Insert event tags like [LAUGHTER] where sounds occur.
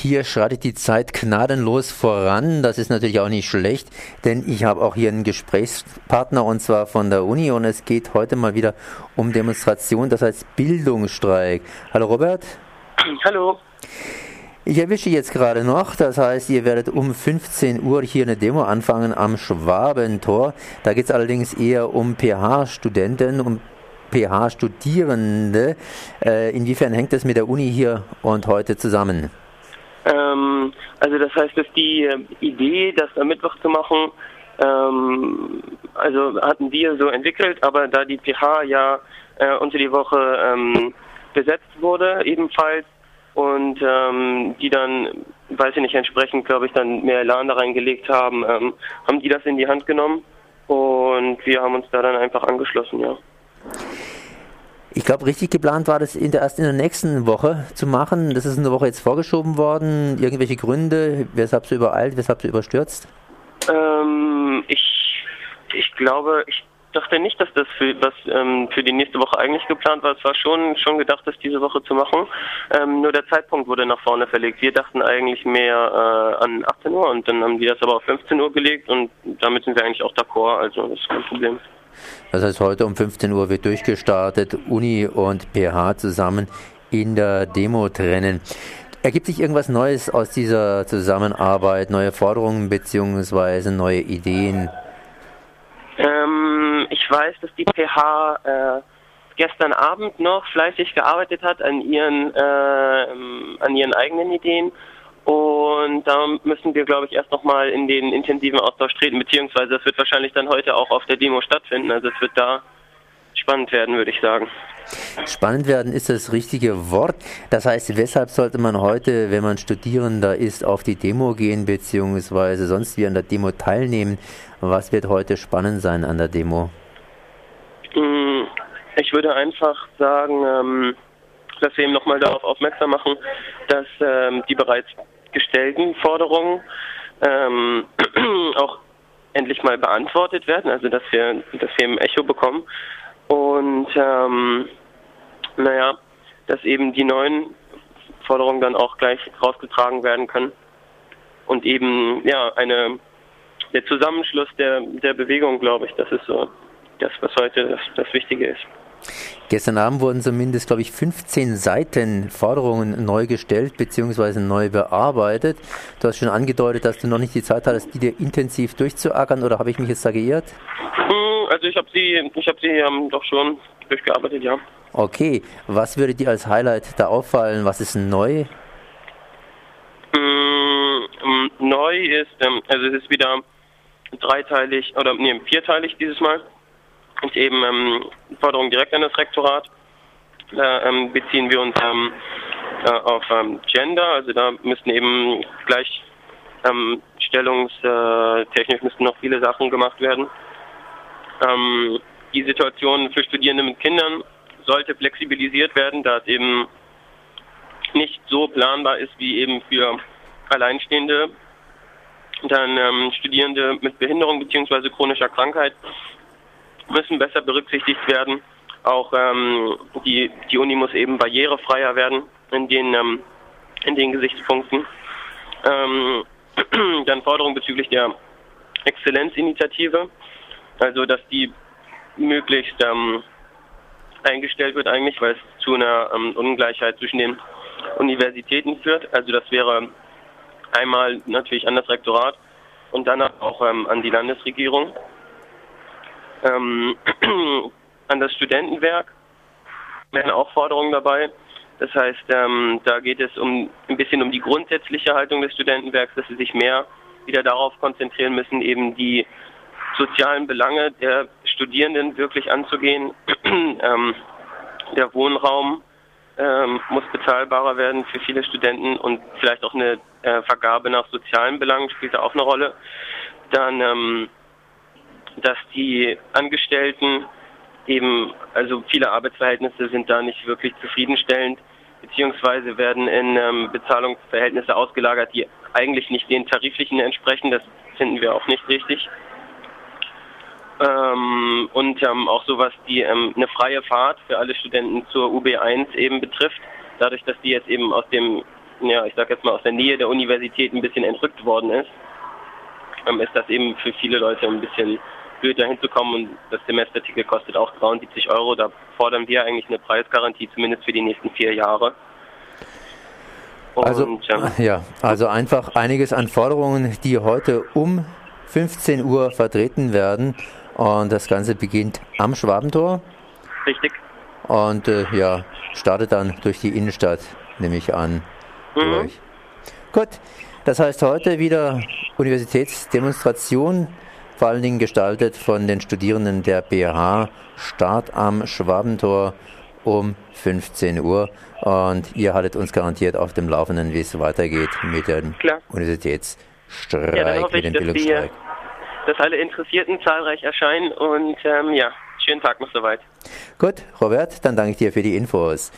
Hier schreitet die Zeit gnadenlos voran. Das ist natürlich auch nicht schlecht, denn ich habe auch hier einen Gesprächspartner und zwar von der Uni und es geht heute mal wieder um Demonstration, das heißt Bildungsstreik. Hallo Robert. Hallo. Ich erwische jetzt gerade noch, das heißt, ihr werdet um 15 Uhr hier eine Demo anfangen am Schwabentor. Da geht es allerdings eher um PH-Studenten, um PH-Studierende. Äh, inwiefern hängt das mit der Uni hier und heute zusammen? Ähm, also das heißt, dass die äh, Idee, das am Mittwoch zu machen, ähm, also hatten wir so entwickelt, aber da die PH ja äh, unter die Woche ähm, besetzt wurde, ebenfalls, und ähm, die dann, weiß ich nicht, entsprechend, glaube ich, dann mehr Elan da reingelegt haben, ähm, haben die das in die Hand genommen und wir haben uns da dann einfach angeschlossen, ja. Ich glaube, richtig geplant war das in der, erst in der nächsten Woche zu machen. Das ist eine Woche jetzt vorgeschoben worden. Irgendwelche Gründe? Weshalb so übereilt? Weshalb so überstürzt? Ähm, ich, ich glaube, ich dachte nicht, dass das für, was, ähm, für die nächste Woche eigentlich geplant war. Es war schon, schon gedacht, das diese Woche zu machen. Ähm, nur der Zeitpunkt wurde nach vorne verlegt. Wir dachten eigentlich mehr äh, an 18 Uhr und dann haben die das aber auf 15 Uhr gelegt und damit sind wir eigentlich auch d'accord. Also das ist kein Problem. Das heißt, heute um 15 Uhr wird durchgestartet, Uni und PH zusammen in der Demo trennen. Ergibt sich irgendwas Neues aus dieser Zusammenarbeit, neue Forderungen bzw. neue Ideen? Ähm, ich weiß, dass die PH äh, gestern Abend noch fleißig gearbeitet hat an ihren, äh, an ihren eigenen Ideen und da müssen wir, glaube ich, erst nochmal in den intensiven Austausch treten, beziehungsweise das wird wahrscheinlich dann heute auch auf der Demo stattfinden. Also es wird da spannend werden, würde ich sagen. Spannend werden ist das richtige Wort. Das heißt, weshalb sollte man heute, wenn man Studierender ist, auf die Demo gehen, beziehungsweise sonst wie an der Demo teilnehmen? Was wird heute spannend sein an der Demo? Mm, ich würde einfach sagen, ähm, dass wir eben nochmal darauf aufmerksam machen, dass ähm, die bereits gestellten Forderungen ähm, [CLEARS THROAT] auch endlich mal beantwortet werden, also dass wir, dass wir im Echo bekommen. Und ähm, naja, dass eben die neuen Forderungen dann auch gleich rausgetragen werden können. Und eben, ja, eine der Zusammenschluss der, der Bewegung, glaube ich, das ist so das, was heute das, das Wichtige ist. Gestern Abend wurden zumindest, glaube ich, 15 Seiten Forderungen neu gestellt bzw. neu bearbeitet. Du hast schon angedeutet, dass du noch nicht die Zeit hattest, die dir intensiv durchzuackern oder habe ich mich jetzt da geirrt? Hm, also ich habe sie, ich habe sie ähm, doch schon durchgearbeitet, ja. Okay, was würde dir als Highlight da auffallen? Was ist neu? Hm, neu ist, ähm, also es ist wieder dreiteilig oder nee, vierteilig dieses Mal und eben ähm, Forderungen direkt an das Rektorat. Da ähm, beziehen wir uns ähm, äh, auf ähm, Gender, also da müssten eben gleichstellungstechnisch ähm, müssten noch viele Sachen gemacht werden. Ähm, die Situation für Studierende mit Kindern sollte flexibilisiert werden, da es eben nicht so planbar ist wie eben für Alleinstehende. Dann ähm, Studierende mit Behinderung bzw. chronischer Krankheit müssen besser berücksichtigt werden. Auch ähm, die, die Uni muss eben barrierefreier werden in den, ähm, in den Gesichtspunkten. Ähm, [CLEARS THROAT] dann Forderung bezüglich der Exzellenzinitiative, also dass die möglichst ähm, eingestellt wird eigentlich, weil es zu einer ähm, Ungleichheit zwischen den Universitäten führt. Also das wäre einmal natürlich an das Rektorat und dann auch ähm, an die Landesregierung ähm, [CLEARS THROAT] an das Studentenwerk wären auch Forderungen dabei. Das heißt, ähm, da geht es um ein bisschen um die grundsätzliche Haltung des Studentenwerks, dass sie sich mehr wieder darauf konzentrieren müssen, eben die sozialen Belange der Studierenden wirklich anzugehen. [CLEARS THROAT] ähm, der Wohnraum ähm, muss bezahlbarer werden für viele Studenten und vielleicht auch eine äh, Vergabe nach sozialen Belangen spielt da auch eine Rolle. Dann ähm, dass die Angestellten eben, also viele Arbeitsverhältnisse sind da nicht wirklich zufriedenstellend, beziehungsweise werden in ähm, Bezahlungsverhältnisse ausgelagert, die eigentlich nicht den tariflichen entsprechen. Das finden wir auch nicht richtig. Ähm, und ähm, auch sowas, die ähm, eine freie Fahrt für alle Studenten zur UB1 eben betrifft. Dadurch, dass die jetzt eben aus dem ja, ich sag jetzt mal, aus der Nähe der Universität ein bisschen entrückt worden ist, ähm, ist das eben für viele Leute ein bisschen blöd, da hinzukommen und das Semesterticket kostet auch 73 Euro. Da fordern wir eigentlich eine Preisgarantie, zumindest für die nächsten vier Jahre. Also, und, also, ähm, ja, also einfach einiges an Forderungen, die heute um 15 Uhr vertreten werden. Und das Ganze beginnt am Schwabentor. Richtig. Und äh, ja, startet dann durch die Innenstadt, nehme ich an. Mhm. Gut, das heißt heute wieder Universitätsdemonstration, vor allen Dingen gestaltet von den Studierenden der BH. Start am Schwabentor um 15 Uhr. Und ihr haltet uns garantiert auf dem Laufenden, wie es weitergeht mit dem Klar. Universitätsstreik, ja, mit dem Bildungsstreik. dass alle Interessierten zahlreich erscheinen und ähm, ja, schönen Tag noch soweit. Gut, Robert, dann danke ich dir für die Infos.